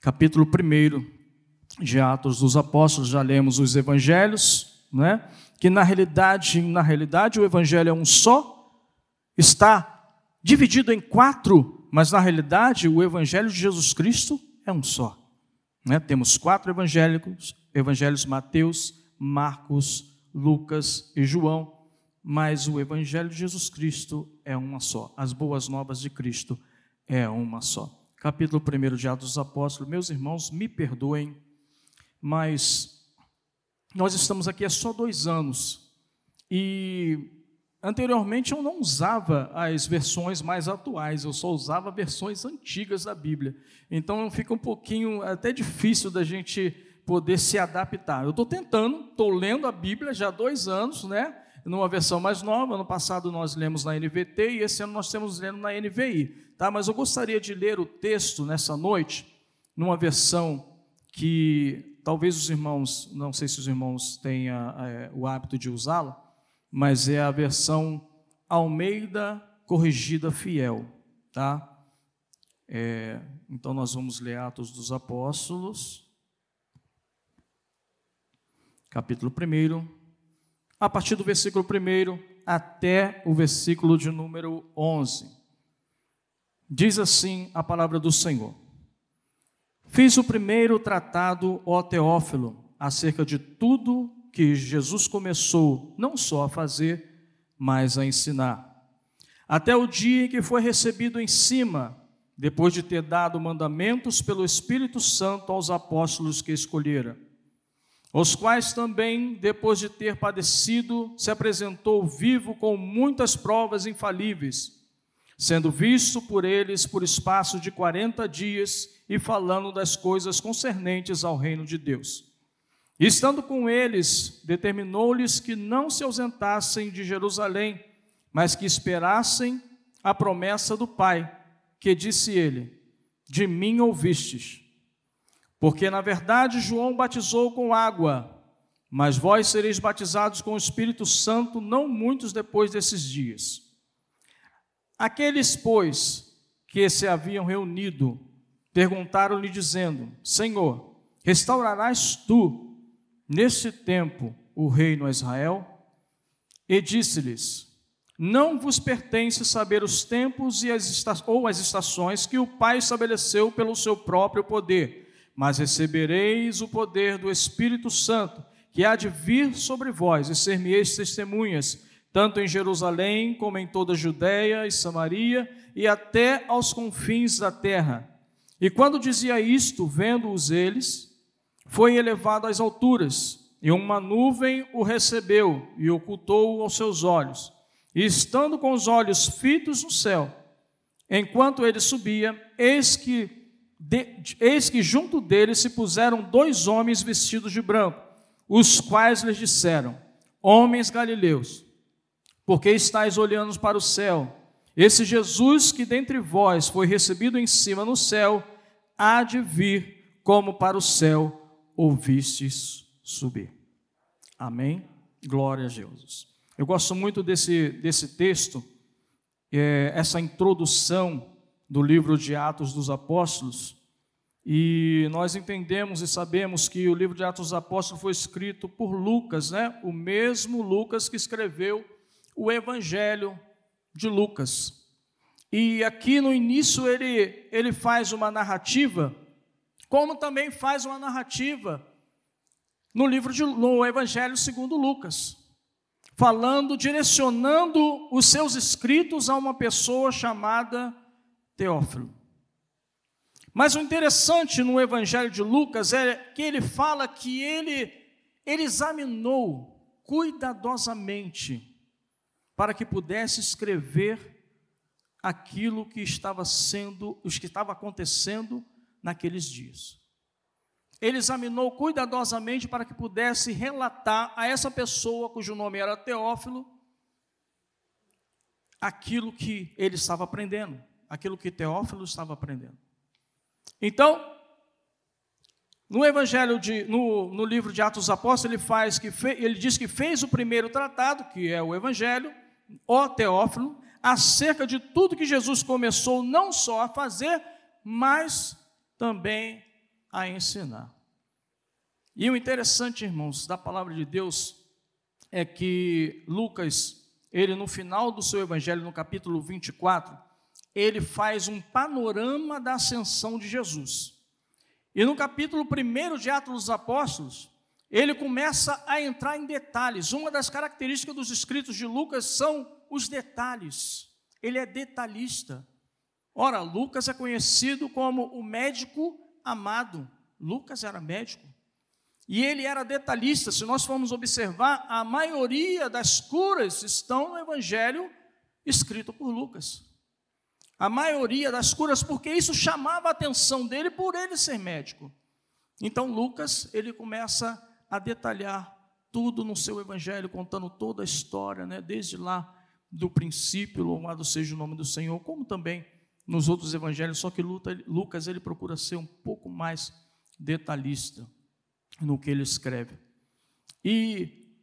capítulo 1 de Atos dos Apóstolos, já lemos os evangelhos, né? que na realidade, na realidade o evangelho é um só, está dividido em quatro, mas na realidade o evangelho de Jesus Cristo é um só. Né? Temos quatro evangélicos, evangelhos Mateus, Marcos, Lucas e João, mas o evangelho de Jesus Cristo é uma só. As boas novas de Cristo é uma só. Capítulo 1 de Atos dos Apóstolos. Meus irmãos, me perdoem, mas nós estamos aqui há só dois anos e Anteriormente eu não usava as versões mais atuais, eu só usava versões antigas da Bíblia. Então fica um pouquinho até difícil da gente poder se adaptar. Eu estou tentando, estou lendo a Bíblia já há dois anos, né? Numa versão mais nova. Ano passado nós lemos na NVT e esse ano nós estamos lendo na NVI. Tá? Mas eu gostaria de ler o texto nessa noite, numa versão que talvez os irmãos, não sei se os irmãos tenham é, o hábito de usá-la, mas é a versão Almeida Corrigida Fiel. Tá? É, então nós vamos ler Atos dos Apóstolos capítulo 1, a partir do versículo 1 até o versículo de número 11. Diz assim a palavra do Senhor: Fiz o primeiro tratado, ó Teófilo, acerca de tudo que Jesus começou não só a fazer, mas a ensinar. Até o dia em que foi recebido em cima, depois de ter dado mandamentos pelo Espírito Santo aos apóstolos que escolhera os quais também, depois de ter padecido, se apresentou vivo com muitas provas infalíveis, sendo visto por eles por espaço de quarenta dias e falando das coisas concernentes ao reino de Deus. Estando com eles, determinou-lhes que não se ausentassem de Jerusalém, mas que esperassem a promessa do Pai, que disse ele: De mim ouvistes. Porque, na verdade, João batizou com água, mas vós sereis batizados com o Espírito Santo não muitos depois desses dias. Aqueles, pois, que se haviam reunido, perguntaram-lhe, dizendo: Senhor, restaurarás tu, neste tempo, o reino a Israel? E disse-lhes: Não vos pertence saber os tempos e as ou as estações que o Pai estabeleceu pelo seu próprio poder mas recebereis o poder do Espírito Santo, que há de vir sobre vós, e ser-me-eis testemunhas, tanto em Jerusalém como em toda a Judéia e Samaria e até aos confins da terra. E quando dizia isto, vendo-os eles, foi elevado às alturas, e uma nuvem o recebeu e ocultou-o aos seus olhos. E estando com os olhos fitos no céu, enquanto ele subia, eis que de, eis que junto deles se puseram dois homens vestidos de branco, os quais lhes disseram: Homens galileus, por que estáis olhando para o céu? Esse Jesus que dentre vós foi recebido em cima no céu, há de vir como para o céu ouvistes subir. Amém? Glória a Jesus. Eu gosto muito desse, desse texto, é, essa introdução do livro de Atos dos Apóstolos, e nós entendemos e sabemos que o livro de Atos dos Apóstolos foi escrito por Lucas, né? O mesmo Lucas que escreveu o Evangelho de Lucas. E aqui no início ele, ele faz uma narrativa, como também faz uma narrativa no livro de, no Evangelho segundo Lucas, falando, direcionando os seus escritos a uma pessoa chamada Teófilo. Mas o interessante no Evangelho de Lucas é que ele fala que ele, ele examinou cuidadosamente para que pudesse escrever aquilo que estava sendo, os que estava acontecendo naqueles dias. Ele examinou cuidadosamente para que pudesse relatar a essa pessoa cujo nome era Teófilo aquilo que ele estava aprendendo aquilo que Teófilo estava aprendendo. Então, no Evangelho de, no, no livro de Atos dos Apóstolos, ele faz que fe, ele diz que fez o primeiro tratado, que é o Evangelho, ó Teófilo, acerca de tudo que Jesus começou não só a fazer, mas também a ensinar. E o interessante, irmãos, da palavra de Deus é que Lucas, ele no final do seu evangelho, no capítulo 24, ele faz um panorama da ascensão de Jesus. E no capítulo 1 de Atos dos Apóstolos, ele começa a entrar em detalhes. Uma das características dos escritos de Lucas são os detalhes. Ele é detalhista. Ora, Lucas é conhecido como o médico amado. Lucas era médico. E ele era detalhista. Se nós formos observar, a maioria das curas estão no evangelho escrito por Lucas. A maioria das curas, porque isso chamava a atenção dele por ele ser médico. Então Lucas, ele começa a detalhar tudo no seu evangelho, contando toda a história, né, desde lá do princípio, louvado seja o nome do Senhor, como também nos outros evangelhos, só que Lucas ele procura ser um pouco mais detalhista no que ele escreve. E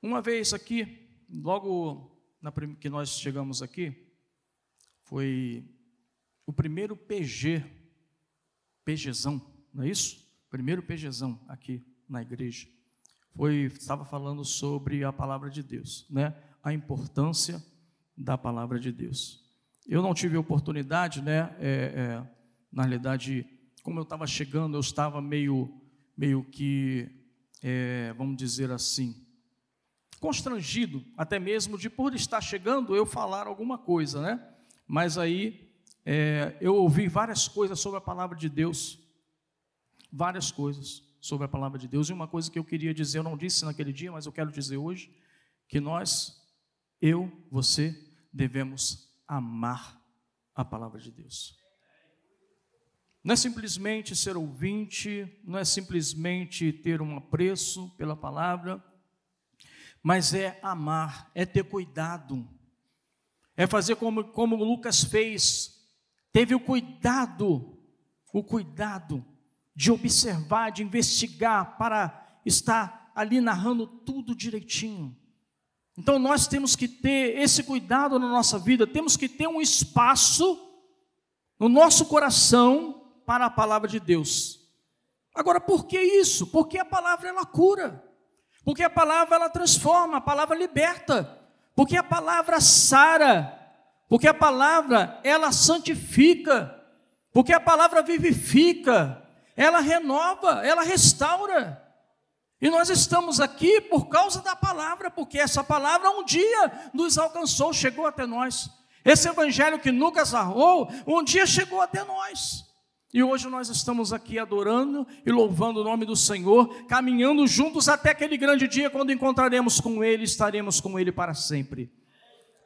uma vez aqui, logo na, que nós chegamos aqui, foi o primeiro PG, PGzão, não é isso? Primeiro PGzão aqui na igreja. Foi, estava falando sobre a palavra de Deus, né? A importância da palavra de Deus. Eu não tive oportunidade, né? É, é, na realidade, como eu estava chegando, eu estava meio, meio que, é, vamos dizer assim, constrangido, até mesmo de por estar chegando eu falar alguma coisa, né? Mas aí é, eu ouvi várias coisas sobre a palavra de Deus, várias coisas sobre a palavra de Deus. E uma coisa que eu queria dizer, eu não disse naquele dia, mas eu quero dizer hoje, que nós, eu, você, devemos amar a palavra de Deus. Não é simplesmente ser ouvinte, não é simplesmente ter um apreço pela palavra, mas é amar, é ter cuidado, é fazer como, como Lucas fez, teve o cuidado, o cuidado de observar, de investigar, para estar ali narrando tudo direitinho. Então nós temos que ter esse cuidado na nossa vida, temos que ter um espaço no nosso coração para a palavra de Deus. Agora, por que isso? Porque a palavra ela cura. Porque a palavra ela transforma, a palavra liberta. Porque a palavra sara. Porque a palavra ela santifica. Porque a palavra vivifica ela renova, ela restaura. E nós estamos aqui por causa da palavra, porque essa palavra um dia nos alcançou, chegou até nós. Esse evangelho que nunca zarrou, um dia chegou até nós. E hoje nós estamos aqui adorando e louvando o nome do Senhor, caminhando juntos até aquele grande dia quando encontraremos com Ele, estaremos com Ele para sempre.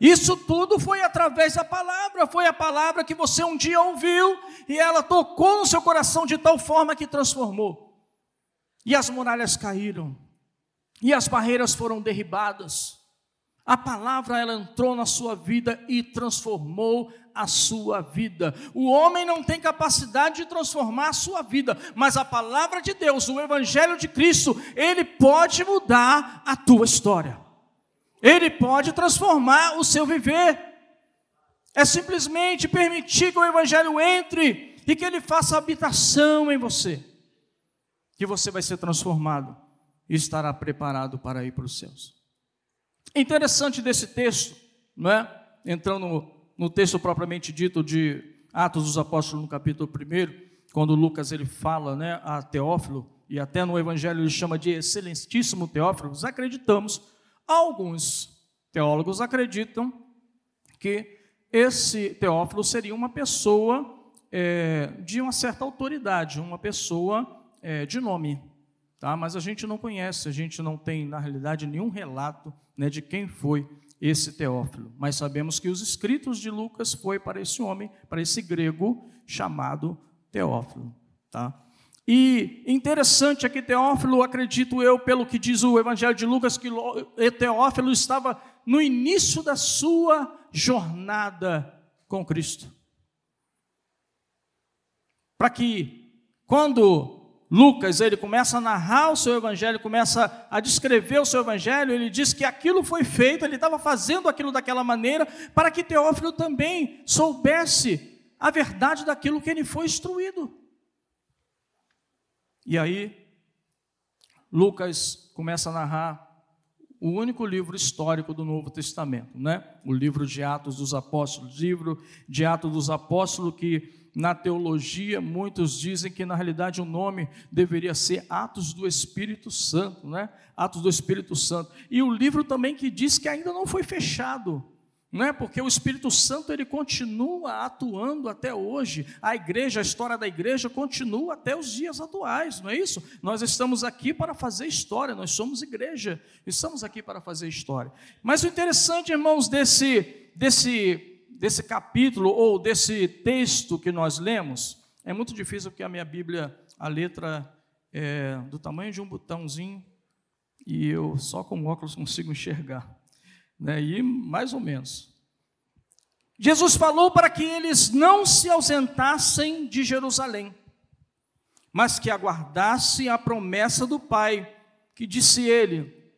Isso tudo foi através da palavra, foi a palavra que você um dia ouviu e ela tocou no seu coração de tal forma que transformou. E as muralhas caíram, e as barreiras foram derribadas. A palavra ela entrou na sua vida e transformou a sua vida. O homem não tem capacidade de transformar a sua vida, mas a palavra de Deus, o evangelho de Cristo, ele pode mudar a tua história. Ele pode transformar o seu viver. É simplesmente permitir que o Evangelho entre e que ele faça habitação em você, que você vai ser transformado e estará preparado para ir para os céus. Interessante desse texto, não é? Entrando no, texto propriamente dito de Atos dos Apóstolos, no capítulo 1, quando Lucas ele fala né, a Teófilo, e até no Evangelho ele chama de excelentíssimo Teófilo, nós acreditamos Alguns teólogos acreditam que esse Teófilo seria uma pessoa é, de uma certa autoridade, uma pessoa é, de nome, tá? mas a gente não conhece, a gente não tem, na realidade, nenhum relato né, de quem foi esse Teófilo, mas sabemos que os escritos de Lucas foi para esse homem, para esse grego chamado Teófilo. Tá? E interessante aqui, Teófilo, acredito eu, pelo que diz o Evangelho de Lucas, que Teófilo estava no início da sua jornada com Cristo. Para que, quando Lucas ele começa a narrar o seu evangelho, começa a descrever o seu evangelho, ele diz que aquilo foi feito, ele estava fazendo aquilo daquela maneira, para que Teófilo também soubesse a verdade daquilo que ele foi instruído. E aí, Lucas começa a narrar o único livro histórico do Novo Testamento, né? O livro de Atos dos Apóstolos, livro de Atos dos Apóstolos que na teologia muitos dizem que na realidade o nome deveria ser Atos do Espírito Santo, né? Atos do Espírito Santo. E o livro também que diz que ainda não foi fechado, não é porque o Espírito Santo ele continua atuando até hoje. A igreja, a história da igreja continua até os dias atuais, não é isso? Nós estamos aqui para fazer história, nós somos igreja, estamos aqui para fazer história. Mas o interessante, irmãos, desse desse desse capítulo ou desse texto que nós lemos, é muito difícil porque a minha Bíblia, a letra é do tamanho de um botãozinho e eu só com óculos consigo enxergar né? e mais ou menos. Jesus falou para que eles não se ausentassem de Jerusalém, mas que aguardassem a promessa do Pai, que disse ele,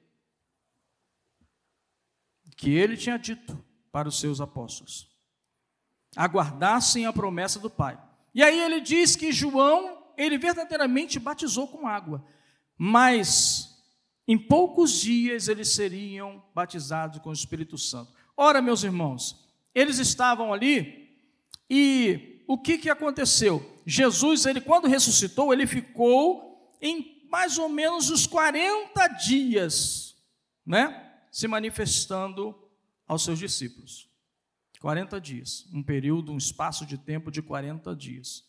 que ele tinha dito para os seus apóstolos. Aguardassem a promessa do Pai. E aí ele diz que João, ele verdadeiramente batizou com água, mas em poucos dias eles seriam batizados com o Espírito Santo. Ora, meus irmãos, eles estavam ali e o que, que aconteceu? Jesus, ele quando ressuscitou, ele ficou em mais ou menos os 40 dias, né, se manifestando aos seus discípulos. 40 dias, um período, um espaço de tempo de 40 dias.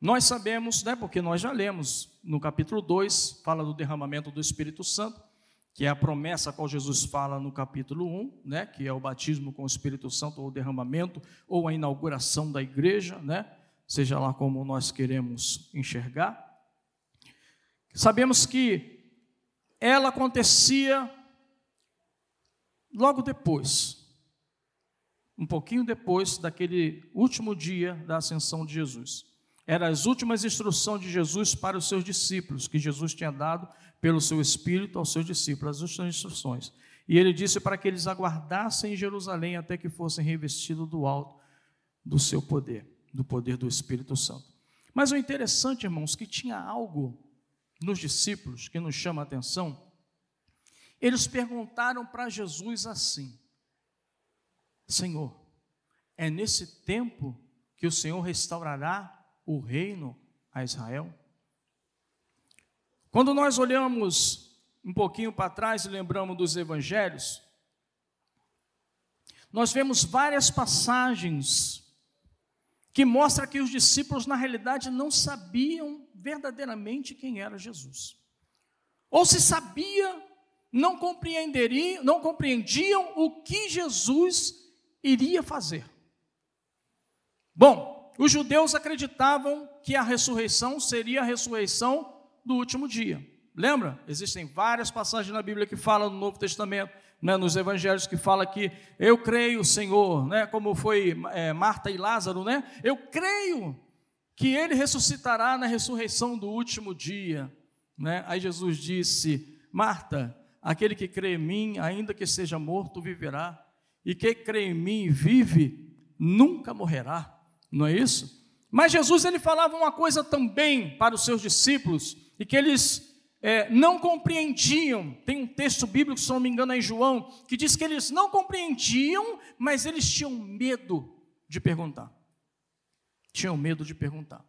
Nós sabemos, né, porque nós já lemos no capítulo 2, fala do derramamento do Espírito Santo, que é a promessa a qual Jesus fala no capítulo 1, né, que é o batismo com o Espírito Santo, ou o derramamento, ou a inauguração da igreja, né, seja lá como nós queremos enxergar. Sabemos que ela acontecia logo depois, um pouquinho depois daquele último dia da ascensão de Jesus eram as últimas instruções de Jesus para os seus discípulos, que Jesus tinha dado pelo seu Espírito aos seus discípulos, as últimas instruções. E ele disse para que eles aguardassem em Jerusalém até que fossem revestidos do alto do seu poder, do poder do Espírito Santo. Mas o interessante, irmãos, que tinha algo nos discípulos que nos chama a atenção. Eles perguntaram para Jesus assim: Senhor, é nesse tempo que o Senhor restaurará o reino a Israel? Quando nós olhamos um pouquinho para trás e lembramos dos evangelhos, nós vemos várias passagens que mostram que os discípulos, na realidade, não sabiam verdadeiramente quem era Jesus. Ou se sabia, não compreenderiam, não compreendiam o que Jesus iria fazer. Bom, os judeus acreditavam que a ressurreição seria a ressurreição do último dia. Lembra? Existem várias passagens na Bíblia que falam no Novo Testamento, né, nos Evangelhos que fala que eu creio, Senhor, né, como foi é, Marta e Lázaro, né? Eu creio que ele ressuscitará na ressurreição do último dia, né? Aí Jesus disse: Marta, aquele que crê em mim, ainda que seja morto, viverá, e quem crê em mim vive, nunca morrerá não é isso? Mas Jesus ele falava uma coisa também para os seus discípulos e que eles é, não compreendiam. Tem um texto bíblico, se não me engano, é em João, que diz que eles não compreendiam, mas eles tinham medo de perguntar. Tinham medo de perguntar.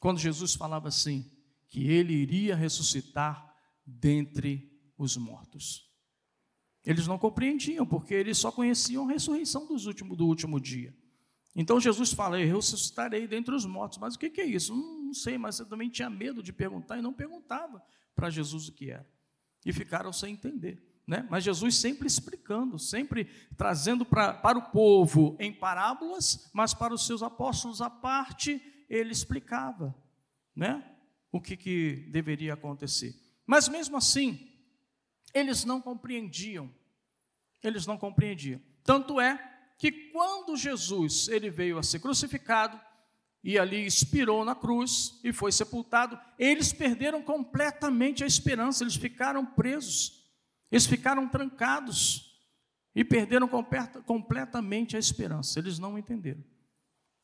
Quando Jesus falava assim, que ele iria ressuscitar dentre os mortos. Eles não compreendiam, porque eles só conheciam a ressurreição dos últimos, do último dia. Então Jesus fala: Eu ressuscitarei dentre os mortos. Mas o que é isso? Não sei, mas eu também tinha medo de perguntar e não perguntava para Jesus o que era. E ficaram sem entender. Né? Mas Jesus sempre explicando, sempre trazendo pra, para o povo em parábolas, mas para os seus apóstolos à parte, ele explicava né? o que, que deveria acontecer. Mas mesmo assim, eles não compreendiam. Eles não compreendiam. Tanto é que quando Jesus ele veio a ser crucificado e ali expirou na cruz e foi sepultado, eles perderam completamente a esperança, eles ficaram presos, eles ficaram trancados e perderam completamente a esperança, eles não entenderam.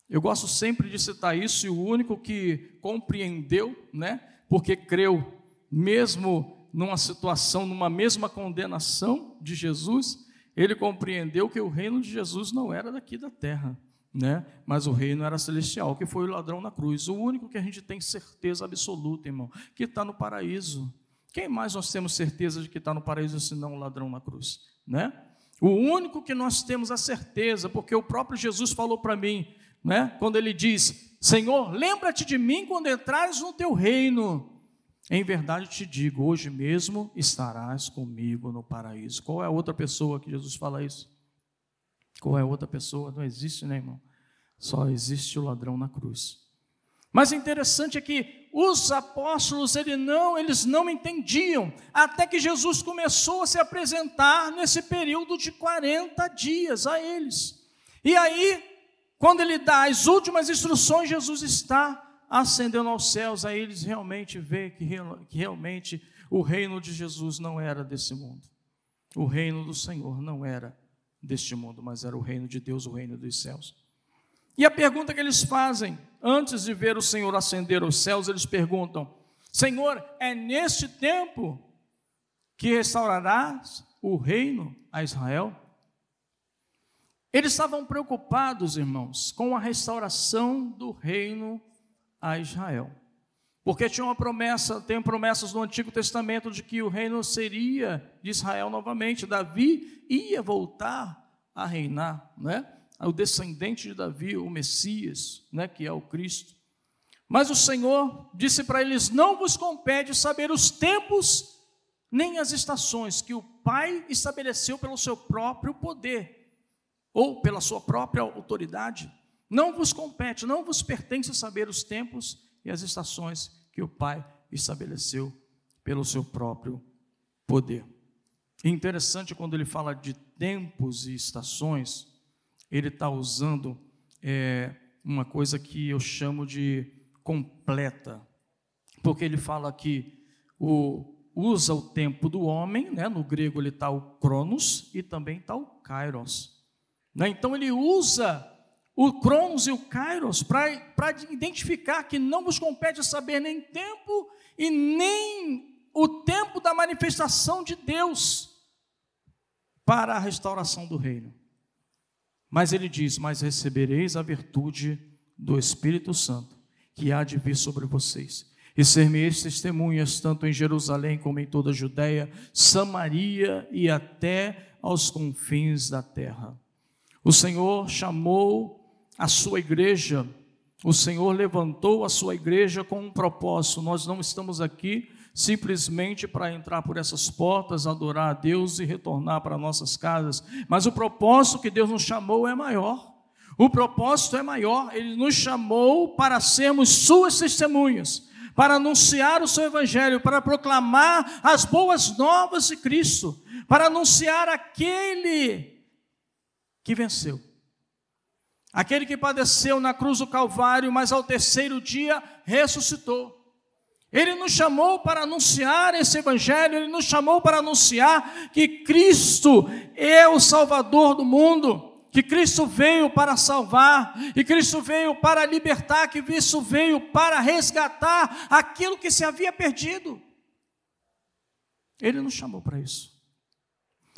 Eu gosto sempre de citar isso, e o único que compreendeu, né, porque creu, mesmo numa situação, numa mesma condenação de Jesus, ele compreendeu que o reino de Jesus não era daqui da terra, né? Mas o reino era celestial, que foi o ladrão na cruz. O único que a gente tem certeza absoluta, irmão, que está no paraíso. Quem mais nós temos certeza de que está no paraíso senão o ladrão na cruz, né? O único que nós temos a certeza, porque o próprio Jesus falou para mim, né? Quando ele diz: Senhor, lembra-te de mim quando entrares no teu reino. Em verdade te digo, hoje mesmo estarás comigo no paraíso. Qual é a outra pessoa que Jesus fala isso? Qual é a outra pessoa? Não existe, né, irmão? Só existe o ladrão na cruz. Mas interessante é que os apóstolos ele não, eles não entendiam, até que Jesus começou a se apresentar nesse período de 40 dias a eles. E aí, quando ele dá as últimas instruções, Jesus está ascendendo aos céus, aí eles realmente vê que, que realmente o reino de Jesus não era desse mundo. O reino do Senhor não era deste mundo, mas era o reino de Deus, o reino dos céus. E a pergunta que eles fazem, antes de ver o Senhor ascender aos céus, eles perguntam: Senhor, é neste tempo que restaurarás o reino a Israel? Eles estavam preocupados, irmãos, com a restauração do reino a Israel. Porque tinha uma promessa, tem promessas no Antigo Testamento de que o reino seria de Israel novamente. Davi ia voltar a reinar, né? O descendente de Davi, o Messias, né, que é o Cristo. Mas o Senhor disse para eles: Não vos compete saber os tempos nem as estações que o Pai estabeleceu pelo seu próprio poder ou pela sua própria autoridade. Não vos compete, não vos pertence saber os tempos e as estações que o Pai estabeleceu pelo seu próprio poder. É interessante quando ele fala de tempos e estações, ele está usando é, uma coisa que eu chamo de completa, porque ele fala que o, usa o tempo do homem, né? no grego ele está o cronos e também está o kairos. Né? Então ele usa o Cronos e o Kairos, para identificar que não vos compete saber nem tempo e nem o tempo da manifestação de Deus para a restauração do reino. Mas ele diz: Mas recebereis a virtude do Espírito Santo, que há de vir sobre vocês. E ser-me-eis testemunhas, tanto em Jerusalém como em toda a Judéia, Samaria e até aos confins da terra. O Senhor chamou a sua igreja. O Senhor levantou a sua igreja com um propósito. Nós não estamos aqui simplesmente para entrar por essas portas, adorar a Deus e retornar para nossas casas, mas o propósito que Deus nos chamou é maior. O propósito é maior, ele nos chamou para sermos suas testemunhas, para anunciar o seu evangelho, para proclamar as boas novas de Cristo, para anunciar aquele que venceu aquele que padeceu na cruz do Calvário, mas ao terceiro dia ressuscitou. Ele nos chamou para anunciar esse Evangelho, ele nos chamou para anunciar que Cristo é o Salvador do mundo, que Cristo veio para salvar, e Cristo veio para libertar, que Cristo veio para resgatar aquilo que se havia perdido. Ele nos chamou para isso.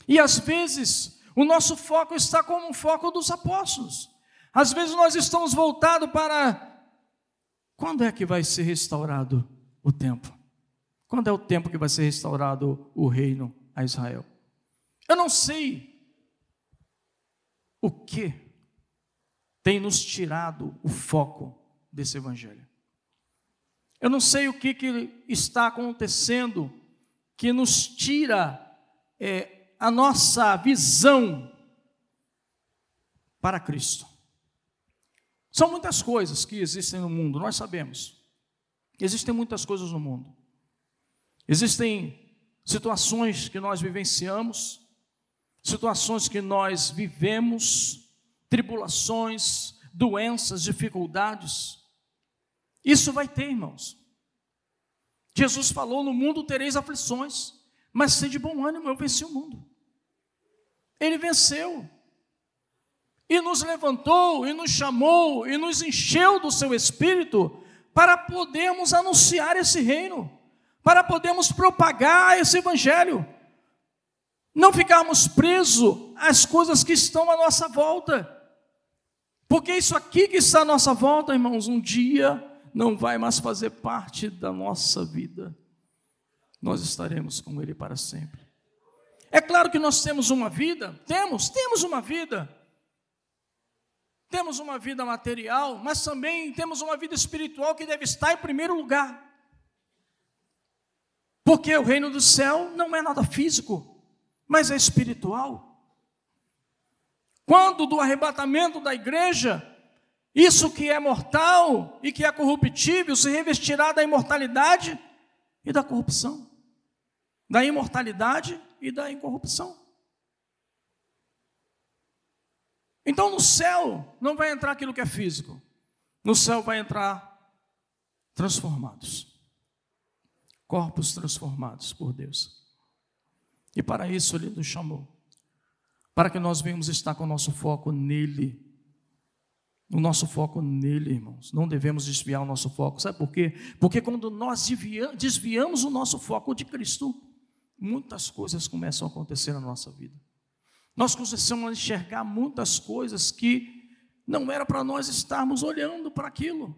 E às vezes, o nosso foco está como o foco dos apóstolos. Às vezes nós estamos voltados para quando é que vai ser restaurado o tempo? Quando é o tempo que vai ser restaurado o reino a Israel? Eu não sei o que tem nos tirado o foco desse evangelho. Eu não sei o que, que está acontecendo que nos tira é, a nossa visão para Cristo. São muitas coisas que existem no mundo, nós sabemos. Existem muitas coisas no mundo. Existem situações que nós vivenciamos, situações que nós vivemos, tribulações, doenças, dificuldades. Isso vai ter, irmãos. Jesus falou: No mundo tereis aflições, mas sede bom ânimo, eu venci o mundo. Ele venceu. E nos levantou, e nos chamou, e nos encheu do seu espírito para podermos anunciar esse reino, para podermos propagar esse evangelho. Não ficarmos presos às coisas que estão à nossa volta. Porque isso aqui que está à nossa volta, irmãos, um dia não vai mais fazer parte da nossa vida. Nós estaremos com Ele para sempre. É claro que nós temos uma vida, temos, temos uma vida. Temos uma vida material, mas também temos uma vida espiritual que deve estar em primeiro lugar. Porque o reino do céu não é nada físico, mas é espiritual. Quando do arrebatamento da igreja, isso que é mortal e que é corruptível se revestirá da imortalidade e da corrupção. Da imortalidade e da incorrupção. Então no céu não vai entrar aquilo que é físico. No céu vai entrar transformados. Corpos transformados por Deus. E para isso ele nos chamou. Para que nós venhamos estar com o nosso foco nele. O nosso foco nele, irmãos. Não devemos desviar o nosso foco. Sabe por quê? Porque quando nós desviamos o nosso foco de Cristo, muitas coisas começam a acontecer na nossa vida. Nós começamos a enxergar muitas coisas que não era para nós estarmos olhando para aquilo.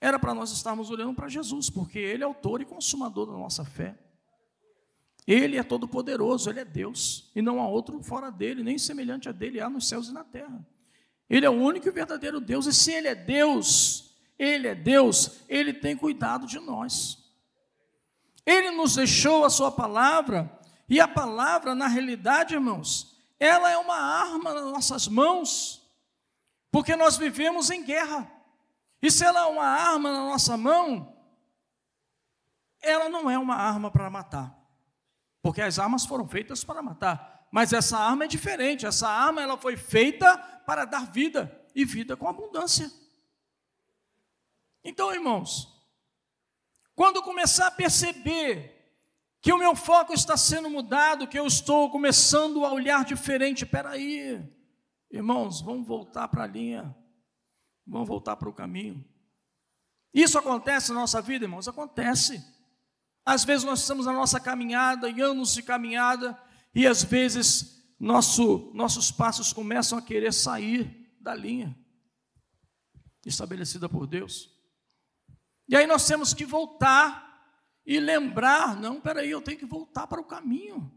Era para nós estarmos olhando para Jesus, porque Ele é autor e consumador da nossa fé. Ele é todo-poderoso, Ele é Deus, e não há outro fora dele, nem semelhante a dele há nos céus e na terra. Ele é o único e verdadeiro Deus, e se Ele é Deus, Ele é Deus, Ele tem cuidado de nós. Ele nos deixou a Sua palavra e a palavra, na realidade, irmãos, ela é uma arma nas nossas mãos, porque nós vivemos em guerra. E se ela é uma arma na nossa mão, ela não é uma arma para matar, porque as armas foram feitas para matar. Mas essa arma é diferente. Essa arma ela foi feita para dar vida e vida com abundância. Então, irmãos, quando começar a perceber que o meu foco está sendo mudado, que eu estou começando a olhar diferente. Espera aí, irmãos, vamos voltar para a linha, vamos voltar para o caminho. Isso acontece na nossa vida, irmãos? Acontece. Às vezes nós estamos na nossa caminhada, em anos de caminhada, e às vezes nosso, nossos passos começam a querer sair da linha estabelecida por Deus. E aí nós temos que voltar e lembrar, não, peraí, eu tenho que voltar para o caminho.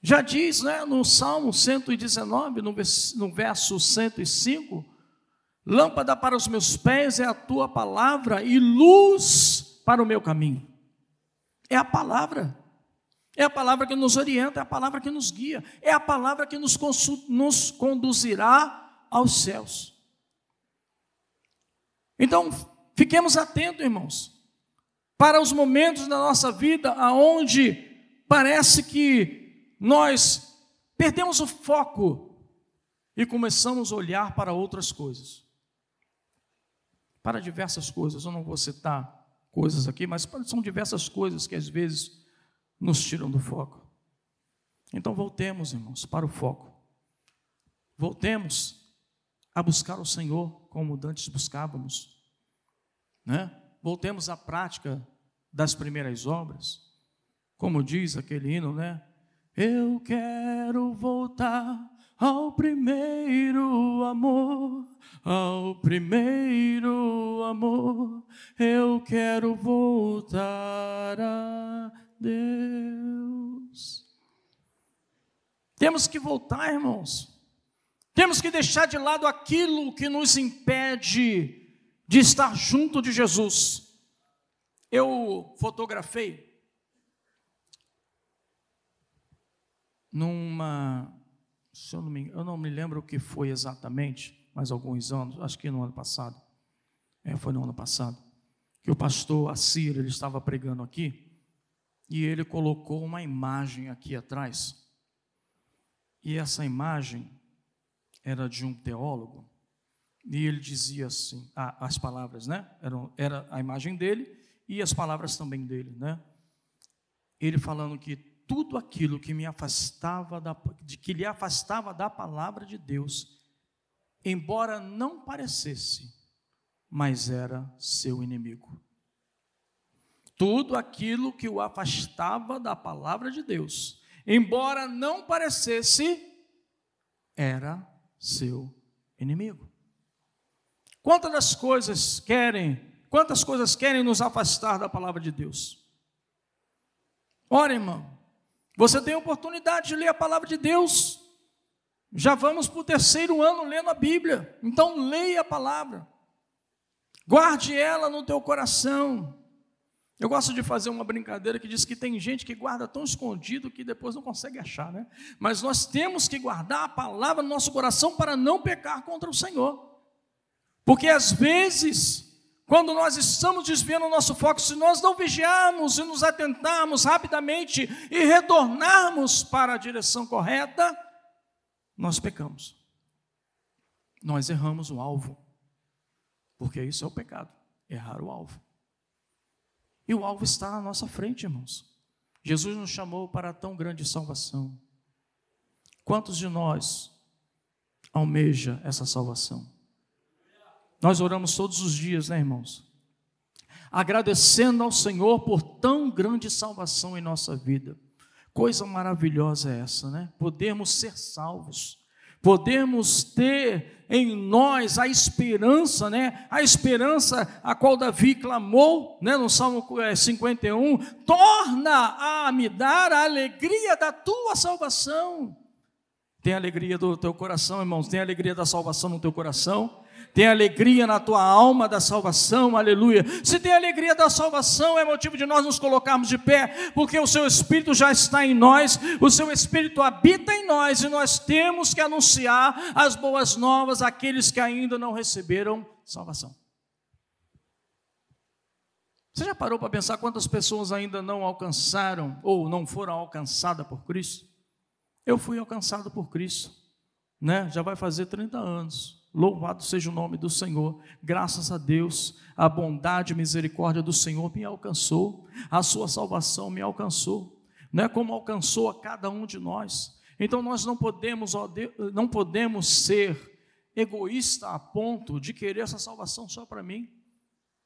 Já diz né, no Salmo 119, no verso 105, lâmpada para os meus pés é a tua palavra e luz para o meu caminho. É a palavra. É a palavra que nos orienta, é a palavra que nos guia, é a palavra que nos, nos conduzirá aos céus. Então, fiquemos atentos, irmãos para os momentos da nossa vida aonde parece que nós perdemos o foco e começamos a olhar para outras coisas. Para diversas coisas, eu não vou citar coisas aqui, mas são diversas coisas que às vezes nos tiram do foco. Então voltemos, irmãos, para o foco. Voltemos a buscar o Senhor como antes buscávamos, né? Voltemos à prática das primeiras obras. Como diz aquele hino, né? Eu quero voltar ao primeiro amor, ao primeiro amor. Eu quero voltar a Deus. Temos que voltar, irmãos. Temos que deixar de lado aquilo que nos impede de estar junto de Jesus. Eu fotografei numa, eu não me, eu não me lembro o que foi exatamente, mas alguns anos, acho que no ano passado, é, foi no ano passado, que o pastor Assir, ele estava pregando aqui, e ele colocou uma imagem aqui atrás, e essa imagem era de um teólogo, e ele dizia assim, ah, as palavras, né? Era, era a imagem dele e as palavras também dele, né? Ele falando que tudo aquilo que me afastava da, de que lhe afastava da palavra de Deus, embora não parecesse, mas era seu inimigo. Tudo aquilo que o afastava da palavra de Deus, embora não parecesse, era seu inimigo. Quantas das coisas querem, quantas coisas querem nos afastar da palavra de Deus? Ora, irmão, você tem a oportunidade de ler a palavra de Deus. Já vamos para o terceiro ano lendo a Bíblia. Então leia a palavra. Guarde ela no teu coração. Eu gosto de fazer uma brincadeira que diz que tem gente que guarda tão escondido que depois não consegue achar, né? Mas nós temos que guardar a palavra no nosso coração para não pecar contra o Senhor. Porque às vezes quando nós estamos desviando o nosso foco, se nós não vigiarmos e nos atentarmos rapidamente e retornarmos para a direção correta, nós pecamos. Nós erramos o alvo. Porque isso é o pecado, errar o alvo. E o alvo está à nossa frente, irmãos. Jesus nos chamou para tão grande salvação. Quantos de nós almeja essa salvação? Nós oramos todos os dias, né, irmãos? Agradecendo ao Senhor por tão grande salvação em nossa vida. Coisa maravilhosa é essa, né? Podermos ser salvos, podermos ter em nós a esperança, né? A esperança a qual Davi clamou, né? No Salmo 51, é, torna a me dar a alegria da tua salvação. Tem alegria do teu coração, irmãos? Tem alegria da salvação no teu coração? Tem alegria na tua alma da salvação, aleluia. Se tem alegria da salvação, é motivo de nós nos colocarmos de pé, porque o seu Espírito já está em nós, o seu Espírito habita em nós e nós temos que anunciar as boas novas àqueles que ainda não receberam salvação. Você já parou para pensar quantas pessoas ainda não alcançaram ou não foram alcançadas por Cristo? Eu fui alcançado por Cristo, né? Já vai fazer 30 anos. Louvado seja o nome do Senhor. Graças a Deus, a bondade e misericórdia do Senhor me alcançou, a sua salvação me alcançou, não é como alcançou a cada um de nós. Então nós não podemos, não podemos ser egoísta a ponto de querer essa salvação só para mim.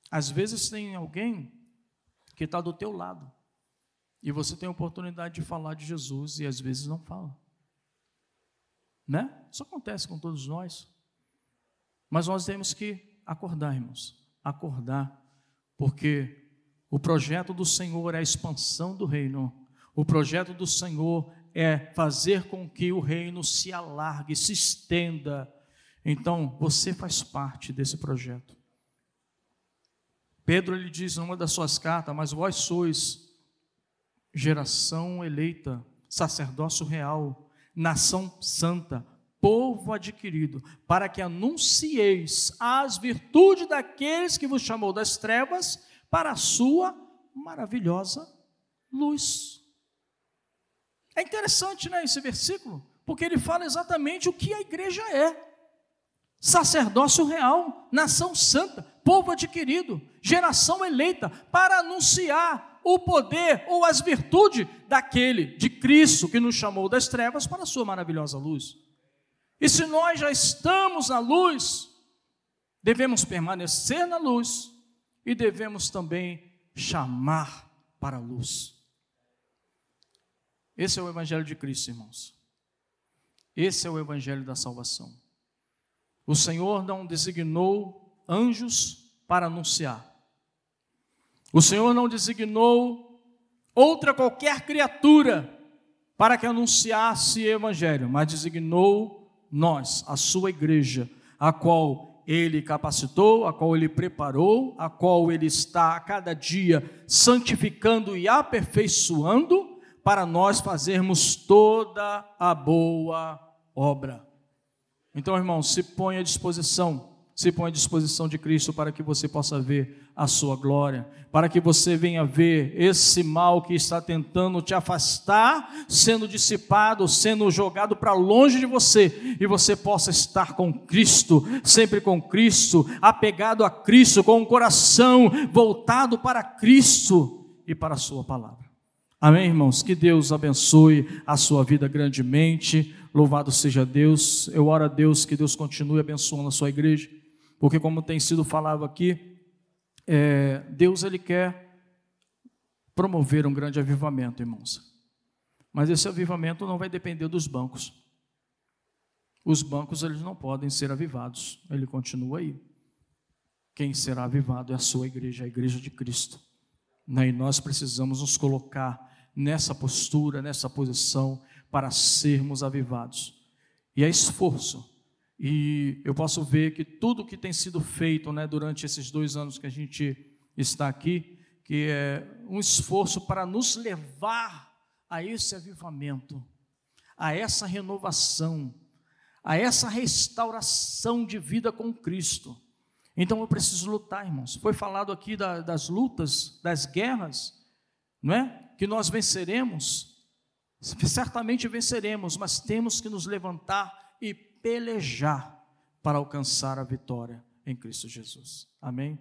Às vezes tem alguém que está do teu lado e você tem a oportunidade de falar de Jesus e às vezes não fala, né? Isso acontece com todos nós. Mas nós temos que acordar, irmãos, acordar, porque o projeto do Senhor é a expansão do reino, o projeto do Senhor é fazer com que o reino se alargue, se estenda. Então, você faz parte desse projeto. Pedro ele diz numa das suas cartas: Mas vós sois geração eleita, sacerdócio real, nação santa, povo adquirido, para que anuncieis as virtudes daqueles que vos chamou das trevas para a sua maravilhosa luz. É interessante, né, esse versículo, porque ele fala exatamente o que a igreja é: sacerdócio real, nação santa, povo adquirido, geração eleita, para anunciar o poder ou as virtudes daquele de Cristo que nos chamou das trevas para a sua maravilhosa luz. E se nós já estamos na luz, devemos permanecer na luz e devemos também chamar para a luz. Esse é o Evangelho de Cristo, irmãos. Esse é o Evangelho da salvação. O Senhor não designou anjos para anunciar. O Senhor não designou outra qualquer criatura para que anunciasse o Evangelho, mas designou nós, a sua igreja, a qual ele capacitou, a qual ele preparou, a qual ele está a cada dia santificando e aperfeiçoando, para nós fazermos toda a boa obra. Então, irmão, se põe à disposição se põe à disposição de Cristo para que você possa ver a sua glória, para que você venha ver esse mal que está tentando te afastar, sendo dissipado, sendo jogado para longe de você, e você possa estar com Cristo, sempre com Cristo, apegado a Cristo, com o coração voltado para Cristo e para a Sua palavra. Amém, irmãos? Que Deus abençoe a sua vida grandemente. Louvado seja Deus. Eu oro a Deus que Deus continue abençoando a sua igreja, porque, como tem sido falado aqui, é, Deus ele quer promover um grande avivamento, irmãos. Mas esse avivamento não vai depender dos bancos. Os bancos eles não podem ser avivados. Ele continua aí. Quem será avivado é a sua igreja, a igreja de Cristo. Né? E nós precisamos nos colocar nessa postura, nessa posição, para sermos avivados. E é esforço. E eu posso ver que tudo que tem sido feito né, durante esses dois anos que a gente está aqui, que é um esforço para nos levar a esse avivamento, a essa renovação, a essa restauração de vida com Cristo. Então eu preciso lutar, irmãos. Foi falado aqui da, das lutas, das guerras, não é? que nós venceremos, certamente venceremos, mas temos que nos levantar pelejar para alcançar a vitória em Cristo Jesus. Amém?